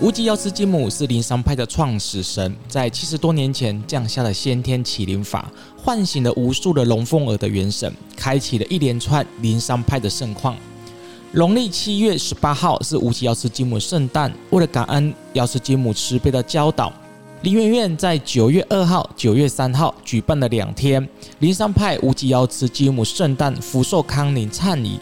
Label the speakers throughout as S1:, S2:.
S1: 无极药师金母是灵山派的创始神，在七十多年前降下了先天启灵法，唤醒了无数的龙凤耳的元神，开启了一连串灵山派的盛况。农历七月十八号是无极药师金母圣诞，为了感恩药师金母慈悲的教导，林媛媛在九月二号、九月三号举办了两天灵山派无极药师金母圣诞福寿康宁忏仪。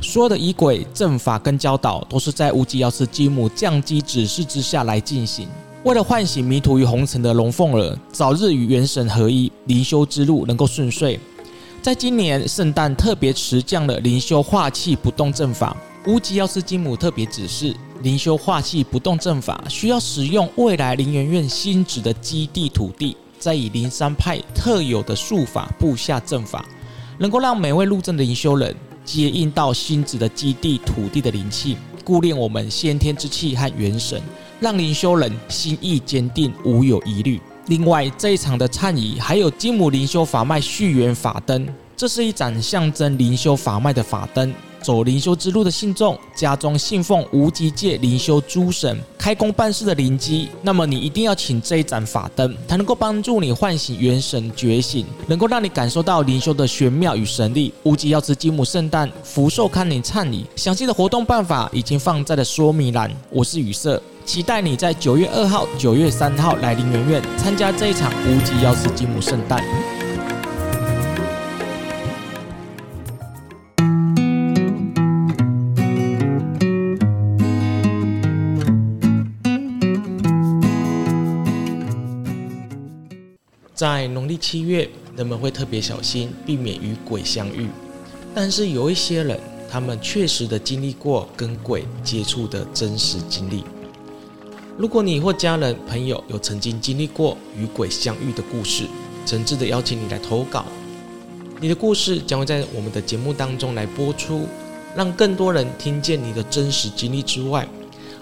S1: 所有的仪轨、阵法跟教导，都是在无极药师金母降机指示之下来进行。为了唤醒迷途于红尘的龙凤儿，早日与元神合一，灵修之路能够顺遂。在今年圣诞特别持降了灵修化气不动阵法。无极药师金母特别指示，灵修化气不动阵法需要使用未来灵元院新址的基地土地，再以灵山派特有的术法布下阵法，能够让每位入阵的灵修人。接应到星子的基地土地的灵气，固练我们先天之气和元神，让灵修人心意坚定，无有疑虑。另外，这一场的忏仪还有金母灵修法脉续缘法灯，这是一盏象征灵修法脉的法灯。走灵修之路的信众，家中信奉无极界灵修诸神开工办事的灵机，那么你一定要请这一盏法灯，它能够帮助你唤醒元神觉醒，能够让你感受到灵修的玄妙与神力。无极药师金母圣诞福寿康宁忏仪，详细的活动办法已经放在了说明栏。我是雨色，期待你在九月二号、九月三号来灵元院参加这一场无极药师金母圣诞。七月，人们会特别小心，避免与鬼相遇。但是有一些人，他们确实的经历过跟鬼接触的真实经历。如果你或家人、朋友有曾经经历过与鬼相遇的故事，诚挚的邀请你来投稿。你的故事将会在我们的节目当中来播出，让更多人听见你的真实经历之外。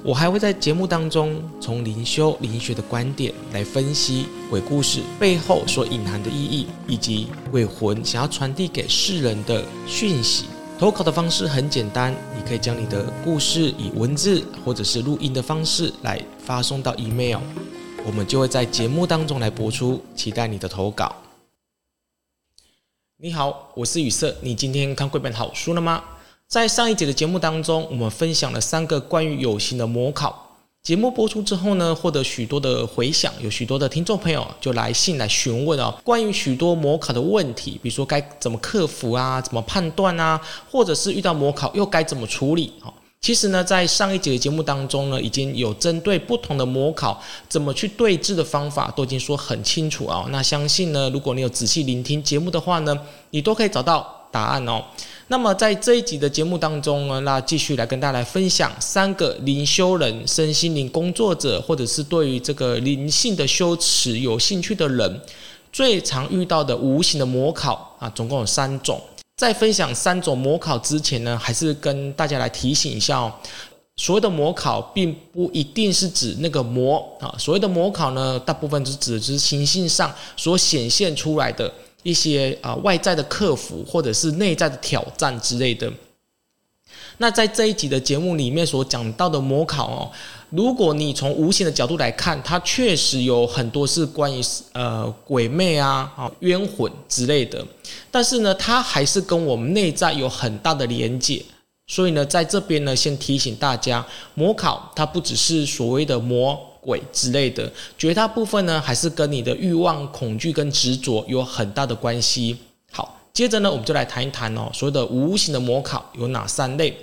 S1: 我还会在节目当中从灵修灵学的观点来分析鬼故事背后所隐含的意义，以及鬼魂想要传递给世人的讯息。投稿的方式很简单，你可以将你的故事以文字或者是录音的方式来发送到 email，我们就会在节目当中来播出。期待你的投稿。你好，我是雨色，你今天看过本好书了吗？在上一节的节目当中，我们分享了三个关于有形的模考。节目播出之后呢，获得许多的回响，有许多的听众朋友就来信来询问哦，关于许多模考的问题，比如说该怎么克服啊，怎么判断啊，或者是遇到模考又该怎么处理？哈，其实呢，在上一节的节目当中呢，已经有针对不同的模考怎么去对治的方法，都已经说很清楚啊。那相信呢，如果你有仔细聆听节目的话呢，你都可以找到答案哦。那么在这一集的节目当中呢，那继续来跟大家来分享三个灵修人、身心灵工作者，或者是对于这个灵性的修持有兴趣的人，最常遇到的无形的模考啊，总共有三种。在分享三种模考之前呢，还是跟大家来提醒一下哦，所谓的模考并不一定是指那个魔啊，所谓的模考呢，大部分是指的是形性上所显现出来的。一些啊外在的克服，或者是内在的挑战之类的。那在这一集的节目里面所讲到的模考哦，如果你从无形的角度来看，它确实有很多是关于呃鬼魅啊、啊冤魂之类的。但是呢，它还是跟我们内在有很大的连结。所以呢，在这边呢，先提醒大家，模考它不只是所谓的魔。鬼之类的，绝大部分呢，还是跟你的欲望、恐惧跟执着有很大的关系。好，接着呢，我们就来谈一谈哦，所谓的无形的模考有哪三类？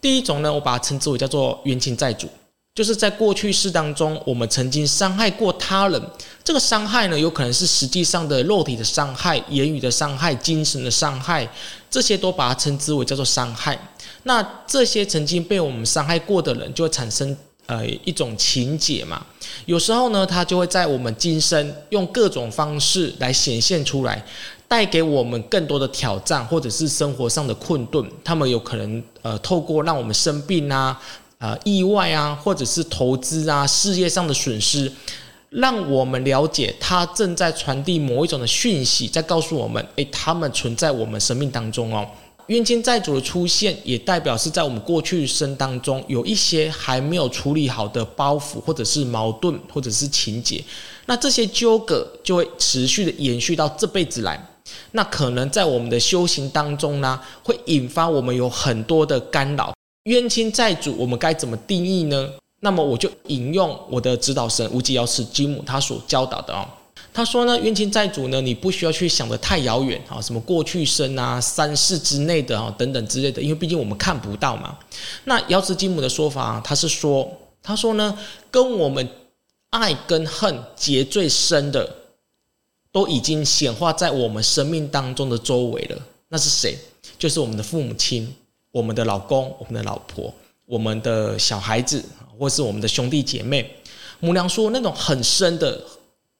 S1: 第一种呢，我把它称之为叫做冤亲债主，就是在过去世当中，我们曾经伤害过他人，这个伤害呢，有可能是实际上的肉体的伤害、言语的伤害、精神的伤害，这些都把它称之为叫做伤害。那这些曾经被我们伤害过的人，就会产生。呃，一种情结嘛，有时候呢，它就会在我们今生用各种方式来显现出来，带给我们更多的挑战，或者是生活上的困顿。他们有可能呃，透过让我们生病啊、呃意外啊，或者是投资啊、事业上的损失，让我们了解他正在传递某一种的讯息，在告诉我们，诶，他们存在我们生命当中哦。冤亲债主的出现，也代表是在我们过去生当中有一些还没有处理好的包袱，或者是矛盾，或者是情结。那这些纠葛就会持续的延续到这辈子来。那可能在我们的修行当中呢，会引发我们有很多的干扰。冤亲债主，我们该怎么定义呢？那么我就引用我的指导神无极瑶池金姆他所教导的哦。他说呢，冤亲债主呢，你不需要去想得太遥远啊，什么过去生啊、三世之内的啊等等之类的，因为毕竟我们看不到嘛。那瑶池金母的说法，他是说，他说呢，跟我们爱跟恨结最深的，都已经显化在我们生命当中的周围了。那是谁？就是我们的父母亲、我们的老公、我们的老婆、我们的小孩子，或是我们的兄弟姐妹。母娘说，那种很深的。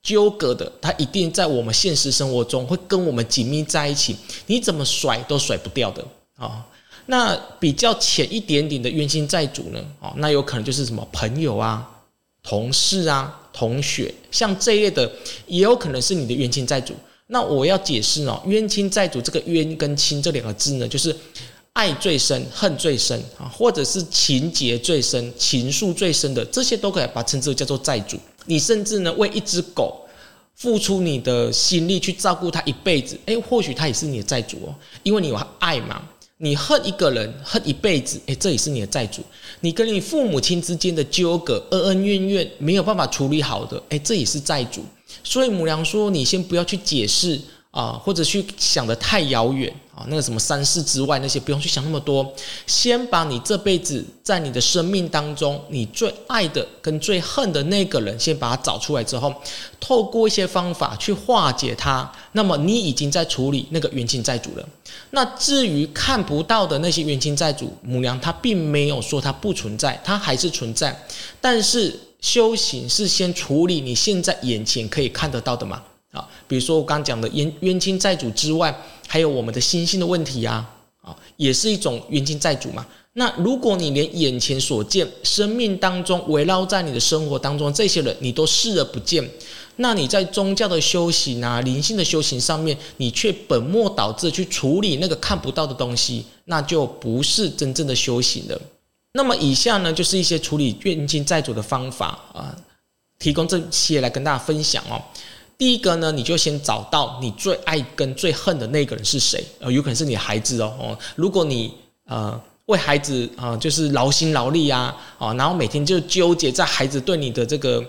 S1: 纠葛的，他一定在我们现实生活中会跟我们紧密在一起，你怎么甩都甩不掉的啊、那比较浅一点点的冤亲债主呢？哦，那有可能就是什么朋友啊、同事啊、同学，像这一类的，也有可能是你的冤亲债主。那我要解释哦，冤亲债主这个冤跟亲这两个字呢，就是爱最深、恨最深啊，或者是情结最深、情愫最深的，这些都可以把称之为叫做债主。你甚至呢，为一只狗付出你的心力去照顾它一辈子，诶，或许它也是你的债主哦，因为你有爱嘛。你恨一个人恨一辈子，诶，这也是你的债主。你跟你父母亲之间的纠葛、恩恩怨怨没有办法处理好的，诶，这也是债主。所以母娘说，你先不要去解释。啊，或者去想得太遥远啊，那个什么三世之外那些，不用去想那么多。先把你这辈子在你的生命当中，你最爱的跟最恨的那个人，先把他找出来之后，透过一些方法去化解他。那么你已经在处理那个冤亲债主了。那至于看不到的那些冤亲债主，母娘她并没有说它不存在，它还是存在。但是修行是先处理你现在眼前可以看得到的嘛。啊，比如说我刚讲的冤冤亲债主之外，还有我们的心性的问题啊，啊，也是一种冤亲债主嘛。那如果你连眼前所见、生命当中围绕在你的生活当中这些人，你都视而不见，那你在宗教的修行啊、灵性的修行上面，你却本末倒置去处理那个看不到的东西，那就不是真正的修行了。那么以下呢，就是一些处理冤亲债主的方法啊，提供这些来跟大家分享哦。第一个呢，你就先找到你最爱跟最恨的那个人是谁，呃，有可能是你的孩子哦，哦，如果你呃为孩子啊、就是劳心劳力啊，啊，然后每天就纠结在孩子对你的这个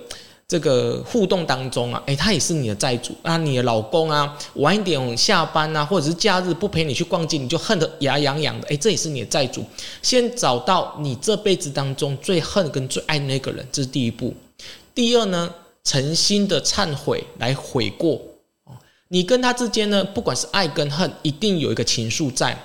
S1: 这个互动当中啊，诶，他也是你的债主啊，你的老公啊，晚一点下班啊，或者是假日不陪你去逛街，你就恨得牙痒痒的，诶，这也是你的债主。先找到你这辈子当中最恨跟最爱的那个人，这是第一步。第二呢？诚心的忏悔来悔过，你跟他之间呢，不管是爱跟恨，一定有一个情愫在。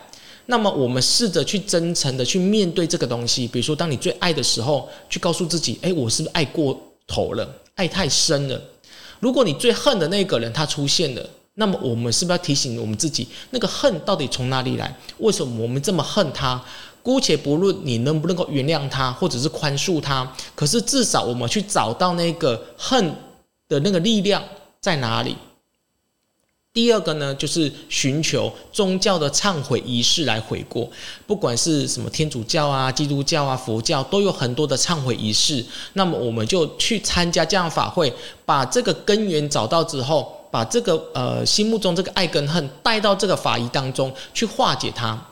S1: 那么我们试着去真诚的去面对这个东西。比如说，当你最爱的时候，去告诉自己：诶，我是不是爱过头了？爱太深了。如果你最恨的那个人他出现了，那么我们是不是要提醒我们自己，那个恨到底从哪里来？为什么我们这么恨他？姑且不论你能不能够原谅他，或者是宽恕他，可是至少我们去找到那个恨的那个力量在哪里。第二个呢，就是寻求宗教的忏悔仪式来悔过，不管是什么天主教啊、基督教啊、佛教，都有很多的忏悔仪式。那么我们就去参加这样法会，把这个根源找到之后，把这个呃心目中这个爱跟恨带到这个法仪当中去化解它。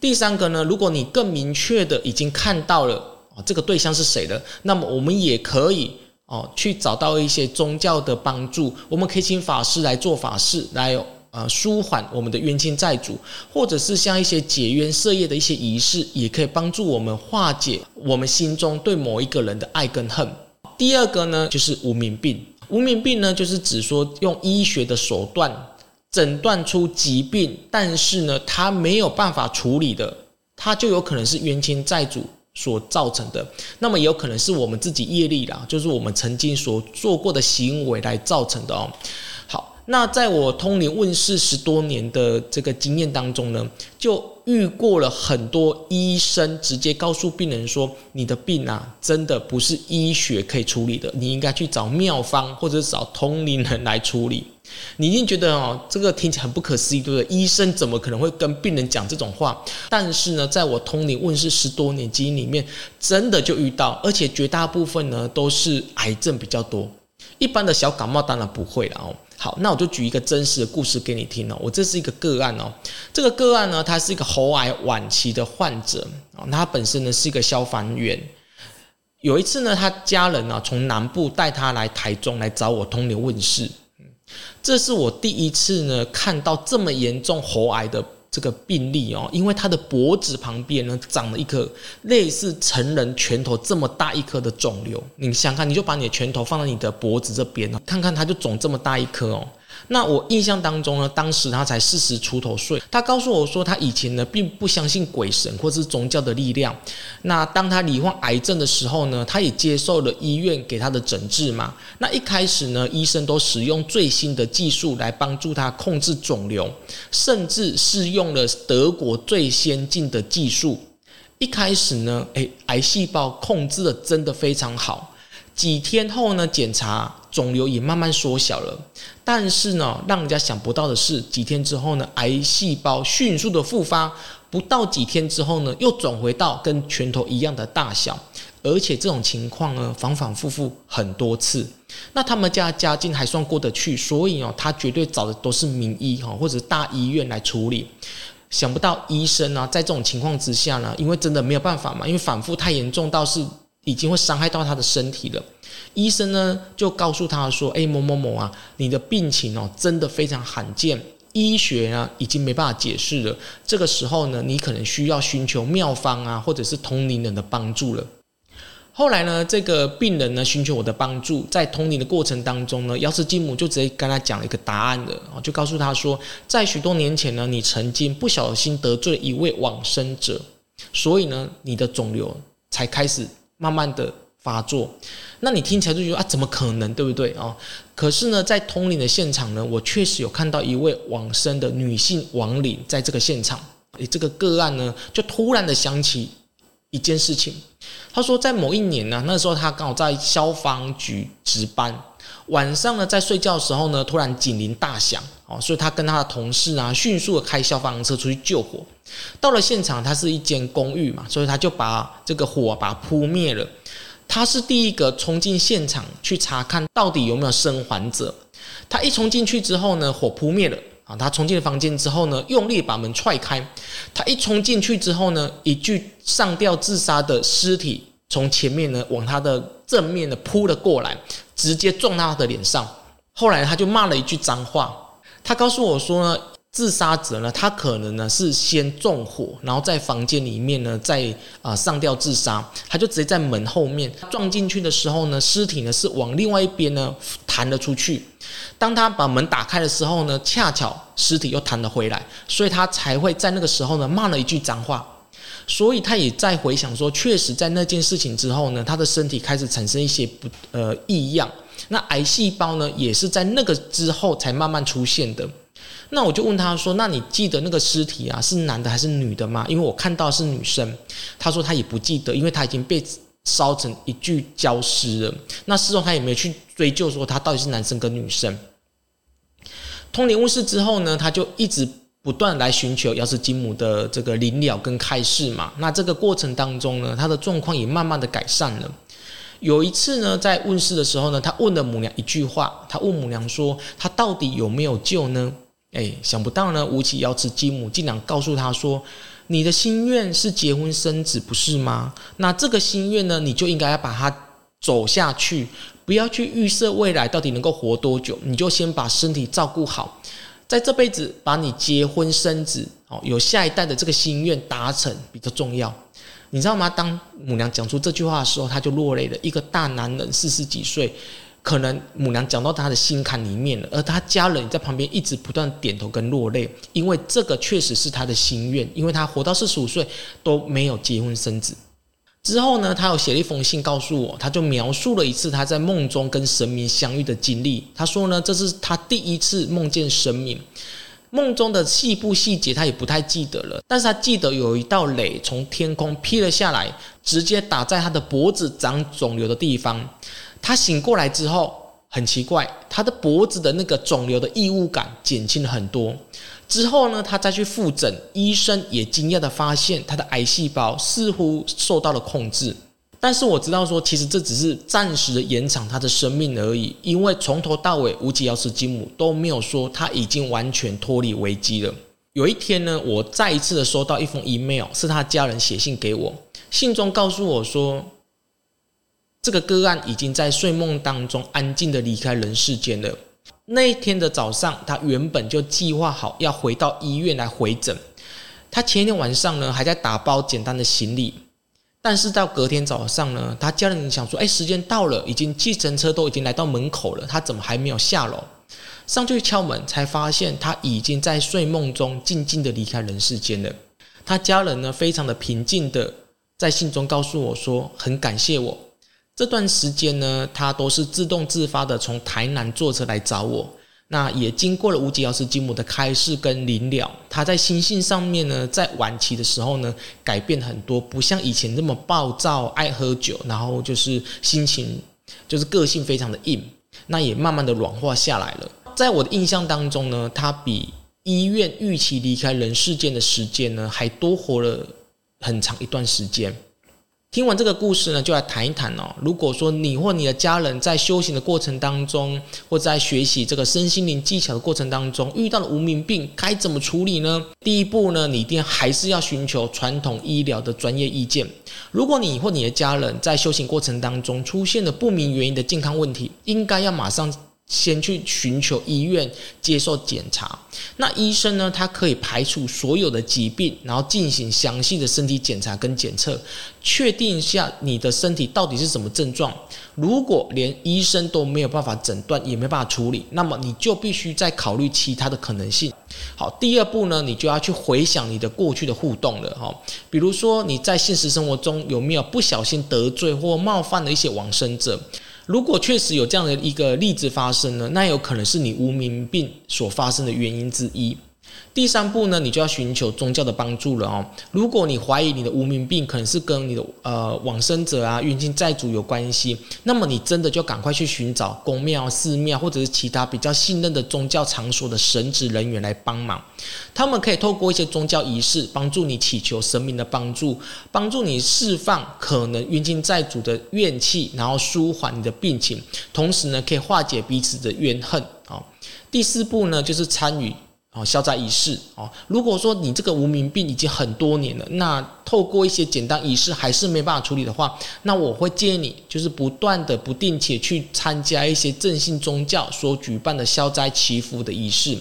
S1: 第三个呢，如果你更明确的已经看到了啊，这个对象是谁了，那么我们也可以哦去找到一些宗教的帮助，我们可以请法师来做法事，来呃舒缓我们的冤亲债主，或者是像一些解冤设业的一些仪式，也可以帮助我们化解我们心中对某一个人的爱跟恨。第二个呢，就是无名病，无名病呢，就是指说用医学的手段。诊断出疾病，但是呢，他没有办法处理的，他就有可能是冤亲债主所造成的。那么也有可能是我们自己业力啦，就是我们曾经所做过的行为来造成的哦。好，那在我通灵问世十多年的这个经验当中呢，就遇过了很多医生直接告诉病人说：“你的病啊，真的不是医学可以处理的，你应该去找妙方或者找通灵人来处理。”你一定觉得哦，这个听起来很不可思议，对不对？医生怎么可能会跟病人讲这种话？但是呢，在我通灵问世十多年经验里面，真的就遇到，而且绝大部分呢都是癌症比较多，一般的小感冒当然不会了哦。好，那我就举一个真实的故事给你听哦。我这是一个个案哦，这个个案呢，他是一个喉癌晚期的患者啊，他本身呢是一个消防员。有一次呢，他家人呢从南部带他来台中来找我通灵问世。这是我第一次呢看到这么严重喉癌的这个病例哦，因为他的脖子旁边呢长了一颗类似成人拳头这么大一颗的肿瘤。你想看，你就把你的拳头放在你的脖子这边，看看它就肿这么大一颗哦。那我印象当中呢，当时他才四十出头岁。他告诉我说，他以前呢并不相信鬼神或是宗教的力量。那当他罹患癌症的时候呢，他也接受了医院给他的诊治嘛。那一开始呢，医生都使用最新的技术来帮助他控制肿瘤，甚至是用了德国最先进的技术。一开始呢，诶，癌细胞控制的真的非常好。几天后呢，检查肿瘤也慢慢缩小了，但是呢，让人家想不到的是，几天之后呢，癌细胞迅速的复发，不到几天之后呢，又转回到跟拳头一样的大小，而且这种情况呢，反反复复很多次。那他们家家境还算过得去，所以哦，他绝对找的都是名医哈，或者大医院来处理。想不到医生呢，在这种情况之下呢，因为真的没有办法嘛，因为反复太严重到是。已经会伤害到他的身体了。医生呢就告诉他说：“哎，某某某啊，你的病情哦真的非常罕见，医学啊已经没办法解释了。这个时候呢，你可能需要寻求妙方啊，或者是通灵人的帮助了。”后来呢，这个病人呢寻求我的帮助，在通灵的过程当中呢，瑶池金母就直接跟他讲了一个答案了啊，就告诉他说，在许多年前呢，你曾经不小心得罪一位往生者，所以呢，你的肿瘤才开始。慢慢的发作，那你听起来就觉得啊，怎么可能，对不对啊？可是呢，在通灵的现场呢，我确实有看到一位往生的女性亡灵在这个现场。诶，这个个案呢，就突然的想起一件事情。他说，在某一年呢，那时候他刚好在消防局值班，晚上呢在睡觉的时候呢，突然警铃大响。哦，所以他跟他的同事啊，迅速的开消防车出去救火。到了现场，它是一间公寓嘛，所以他就把这个火把扑灭了。他是第一个冲进现场去查看到底有没有生还者。他一冲进去之后呢，火扑灭了啊。他冲进了房间之后呢，用力把门踹开。他一冲进去之后呢，一具上吊自杀的尸体从前面呢往他的正面呢扑了过来，直接撞到他的脸上。后来他就骂了一句脏话。他告诉我说呢，自杀者呢，他可能呢是先纵火，然后在房间里面呢再啊、上吊自杀。他就直接在门后面撞进去的时候呢，尸体呢是往另外一边呢弹了出去。当他把门打开的时候呢，恰巧尸体又弹了回来，所以他才会在那个时候呢骂了一句脏话。所以他也在回想说，确实在那件事情之后呢，他的身体开始产生一些不呃异样。那癌细胞呢，也是在那个之后才慢慢出现的。那我就问他说：“那你记得那个尸体啊，是男的还是女的吗？”因为我看到是女生。他说他也不记得，因为他已经被烧成一具焦尸了。那事后他也没有去追究说他到底是男生跟女生。通灵巫师之后呢，他就一直不断来寻求要是金母的这个临了跟开示嘛。那这个过程当中呢，他的状况也慢慢的改善了。有一次呢，在问世的时候呢，他问了母娘一句话，他问母娘说：“他到底有没有救呢？”哎，想不到呢，吴起瑶池金母竟然告诉他说：“你的心愿是结婚生子，不是吗？那这个心愿呢，你就应该要把它走下去，不要去预设未来到底能够活多久，你就先把身体照顾好，在这辈子把你结婚生子，哦，有下一代的这个心愿达成比较重要。”你知道吗？当母娘讲出这句话的时候，他就落泪了。一个大男人四十几岁，可能母娘讲到他的心坎里面了，而他家人在旁边一直不断点头跟落泪，因为这个确实是他的心愿，因为他活到四十五岁都没有结婚生子。之后呢，他有写了一封信告诉我，他就描述了一次他在梦中跟神明相遇的经历。他说呢，这是他第一次梦见神明。梦中的细部细节他也不太记得了，但是他记得有一道雷从天空劈了下来，直接打在他的脖子长肿瘤的地方。他醒过来之后，很奇怪，他的脖子的那个肿瘤的异物感减轻了很多。之后呢，他再去复诊，医生也惊讶的发现，他的癌细胞似乎受到了控制。但是我知道说，其实这只是暂时的延长他的生命而已，因为从头到尾，乌吉奥斯基姆都没有说他已经完全脱离危机了。有一天呢，我再一次的收到一封 email，是他家人写信给我，信中告诉我说，这个个案已经在睡梦当中安静的离开人世间了。那一天的早上，他原本就计划好要回到医院来回诊，他前一天晚上呢还在打包简单的行李。但是到隔天早上呢，他家人想说：“哎，时间到了，已经计程车都已经来到门口了，他怎么还没有下楼？上去敲门，才发现他已经在睡梦中静静的离开人世间了。他家人呢，非常的平静的在信中告诉我说，很感谢我这段时间呢，他都是自动自发的从台南坐车来找我。”那也经过了乌吉奥斯基姆的开示跟临了，他在心性上面呢，在晚期的时候呢，改变很多，不像以前那么暴躁、爱喝酒，然后就是心情就是个性非常的硬，那也慢慢的软化下来了。在我的印象当中呢，他比医院预期离开人世间的时间呢，还多活了很长一段时间。听完这个故事呢，就来谈一谈哦。如果说你或你的家人在修行的过程当中，或在学习这个身心灵技巧的过程当中，遇到了无名病，该怎么处理呢？第一步呢，你一定还是要寻求传统医疗的专业意见。如果你或你的家人在修行过程当中出现了不明原因的健康问题，应该要马上。先去寻求医院接受检查，那医生呢，他可以排除所有的疾病，然后进行详细的身体检查跟检测，确定一下你的身体到底是什么症状。如果连医生都没有办法诊断，也没办法处理，那么你就必须再考虑其他的可能性。好，第二步呢，你就要去回想你的过去的互动了哈，比如说你在现实生活中有没有不小心得罪或冒犯了一些往生者。如果确实有这样的一个例子发生呢，那有可能是你无名病所发生的原因之一。第三步呢，你就要寻求宗教的帮助了哦。如果你怀疑你的无名病可能是跟你的呃往生者啊、冤亲债主有关系，那么你真的就赶快去寻找公庙、寺庙或者是其他比较信任的宗教场所的神职人员来帮忙。他们可以透过一些宗教仪式帮助你祈求神明的帮助，帮助你释放可能冤亲债主的怨气，然后舒缓你的病情，同时呢，可以化解彼此的怨恨啊。第四步呢，就是参与。哦，消灾仪式哦。如果说你这个无名病已经很多年了，那透过一些简单仪式还是没办法处理的话，那我会建议你就是不断的、不定期去参加一些正信宗教所举办的消灾祈福的仪式。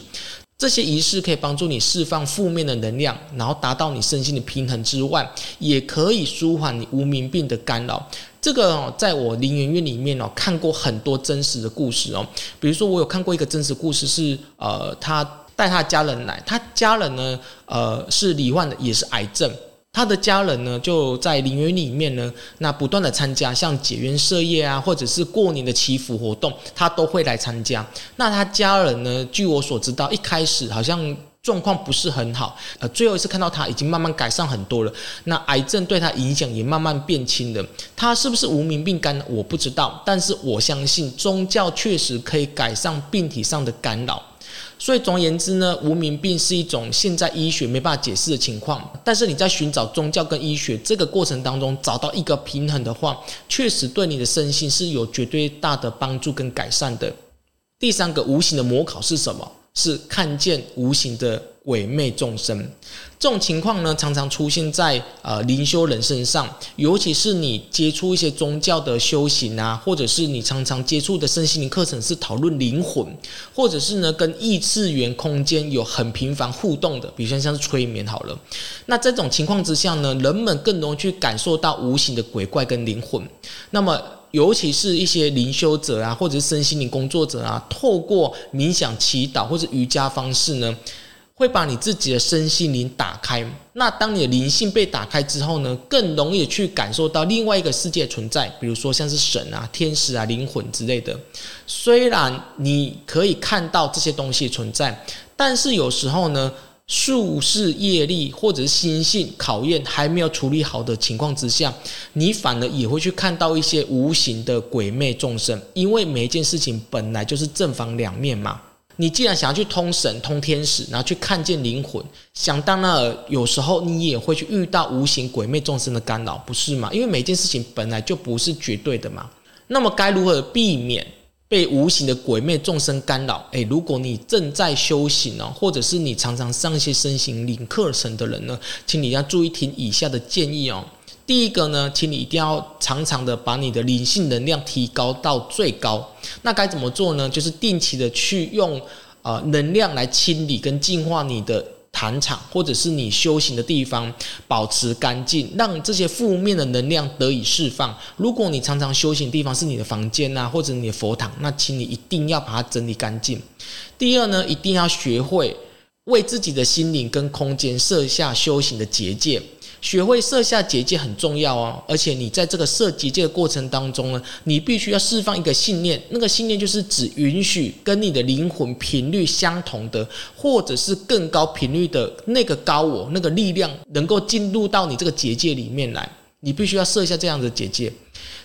S1: 这些仪式可以帮助你释放负面的能量，然后达到你身心的平衡之外，也可以舒缓你无名病的干扰。这个哦，在我灵园院里面哦，看过很多真实的故事哦。比如说，我有看过一个真实故事是，呃，他。带他家人来，他家人呢，呃，是罹患的，也是癌症。他的家人呢，就在灵园里面呢，那不断的参加像解冤设业啊，或者是过年的祈福活动，他都会来参加。那他家人呢，据我所知道，一开始好像状况不是很好，呃，最后一次看到他已经慢慢改善很多了。那癌症对他影响也慢慢变轻了。他是不是无名病干？我不知道，但是我相信宗教确实可以改善病体上的干扰。所以总而言之呢，无名病是一种现在医学没办法解释的情况。但是你在寻找宗教跟医学这个过程当中找到一个平衡的话，确实对你的身心是有绝对大的帮助跟改善的。第三个无形的模考是什么？是看见无形的。鬼魅众生，这种情况呢，常常出现在呃灵修人身上，尤其是你接触一些宗教的修行啊，或者是你常常接触的身心灵课程是讨论灵魂，或者是呢跟异次元空间有很频繁互动的，比如像像是催眠好了。那这种情况之下呢，人们更容易去感受到无形的鬼怪跟灵魂。那么，尤其是一些灵修者啊，或者是身心灵工作者啊，透过冥想、祈祷或者瑜伽方式呢。会把你自己的身心灵打开。那当你的灵性被打开之后呢，更容易去感受到另外一个世界存在，比如说像是神啊、天使啊、灵魂之类的。虽然你可以看到这些东西存在，但是有时候呢，术士业力或者是心性考验还没有处理好的情况之下，你反而也会去看到一些无形的鬼魅众生，因为每一件事情本来就是正反两面嘛。你既然想要去通神、通天使，然后去看见灵魂，想当然有时候你也会去遇到无形鬼魅众生的干扰，不是吗？因为每件事情本来就不是绝对的嘛。那么该如何避免？被无形的鬼魅众生干扰，诶，如果你正在修行哦，或者是你常常上一些身心灵课程的人呢，请你要注意听以下的建议哦。第一个呢，请你一定要常常的把你的灵性能量提高到最高。那该怎么做呢？就是定期的去用呃能量来清理跟净化你的。坛场，或者是你修行的地方，保持干净，让这些负面的能量得以释放。如果你常常修行的地方是你的房间啊，或者你的佛堂，那请你一定要把它整理干净。第二呢，一定要学会为自己的心灵跟空间设下修行的结界。学会设下结界很重要哦，而且你在这个设结界的过程当中呢，你必须要释放一个信念，那个信念就是只允许跟你的灵魂频率相同的，或者是更高频率的那个高我那个力量能够进入到你这个结界里面来，你必须要设下这样的结界。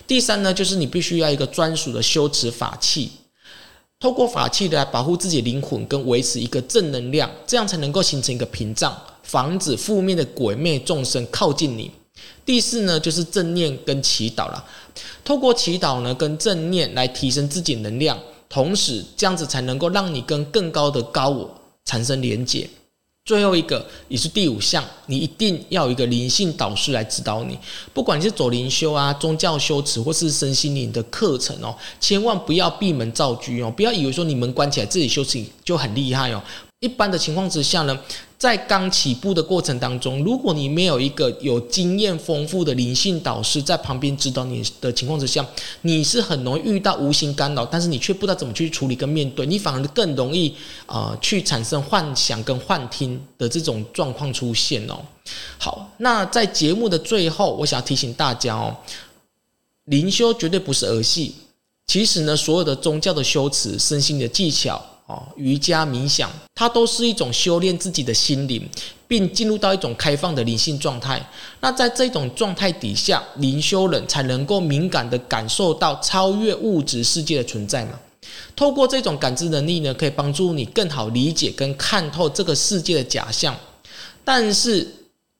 S1: 第三呢，就是你必须要一个专属的修持法器。透过法器来保护自己灵魂跟维持一个正能量，这样才能够形成一个屏障，防止负面的鬼魅众生靠近你。第四呢，就是正念跟祈祷了。透过祈祷呢跟正念来提升自己能量，同时这样子才能够让你跟更高的高我产生连结。最后一个也是第五项，你一定要有一个灵性导师来指导你。不管你是走灵修啊、宗教修持或是身心灵的课程哦，千万不要闭门造车哦，不要以为说你门关起来自己修行就很厉害哦。一般的情况之下呢，在刚起步的过程当中，如果你没有一个有经验丰富的灵性导师在旁边指导你的情况之下，你是很容易遇到无形干扰，但是你却不知道怎么去处理跟面对，你反而更容易呃去产生幻想跟幻听的这种状况出现哦。好，那在节目的最后，我想要提醒大家哦，灵修绝对不是儿戏，其实呢，所有的宗教的修持、身心的技巧。瑜伽冥想，它都是一种修炼自己的心灵，并进入到一种开放的灵性状态。那在这种状态底下，灵修人才能够敏感地感受到超越物质世界的存在嘛。透过这种感知能力呢，可以帮助你更好理解跟看透这个世界的假象。但是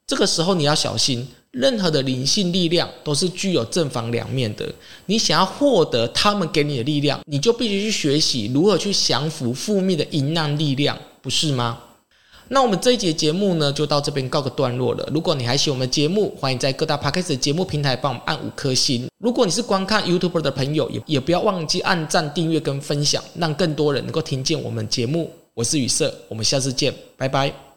S1: 这个时候你要小心。任何的灵性力量都是具有正反两面的。你想要获得他们给你的力量，你就必须去学习如何去降服负面的阴暗力量，不是吗？那我们这一节节目呢，就到这边告个段落了。如果你还喜欢我们节目，欢迎在各大 Podcast 的节目平台帮我们按五颗星。如果你是观看 YouTube 的朋友，也也不要忘记按赞、订阅跟分享，让更多人能够听见我们节目。我是雨色，我们下次见，拜拜。